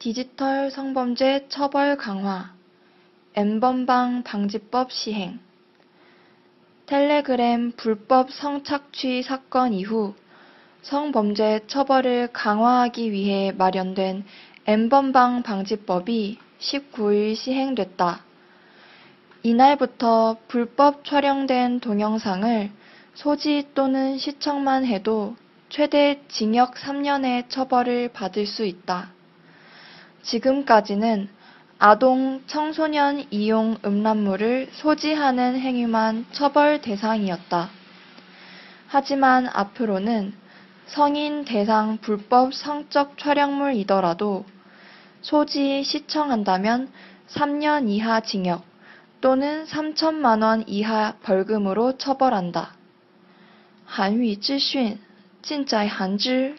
디지털 성범죄 처벌 강화, N번방 방지법 시행, 텔레그램 불법 성착취 사건 이후 성범죄 처벌을 강화하기 위해 마련된 N번방 방지법이 19일 시행됐다. 이날부터 불법 촬영된 동영상을 소지 또는 시청만 해도 최대 징역 3년의 처벌을 받을 수 있다. 지금까지는 아동, 청소년 이용 음란물을 소지하는 행위만 처벌 대상이었다. 하지만 앞으로는 성인 대상 불법 성적 촬영물이더라도 소지 시청한다면 3년 이하 징역 또는 3천만 원 이하 벌금으로 처벌한다. 韩语资讯尽在韩知。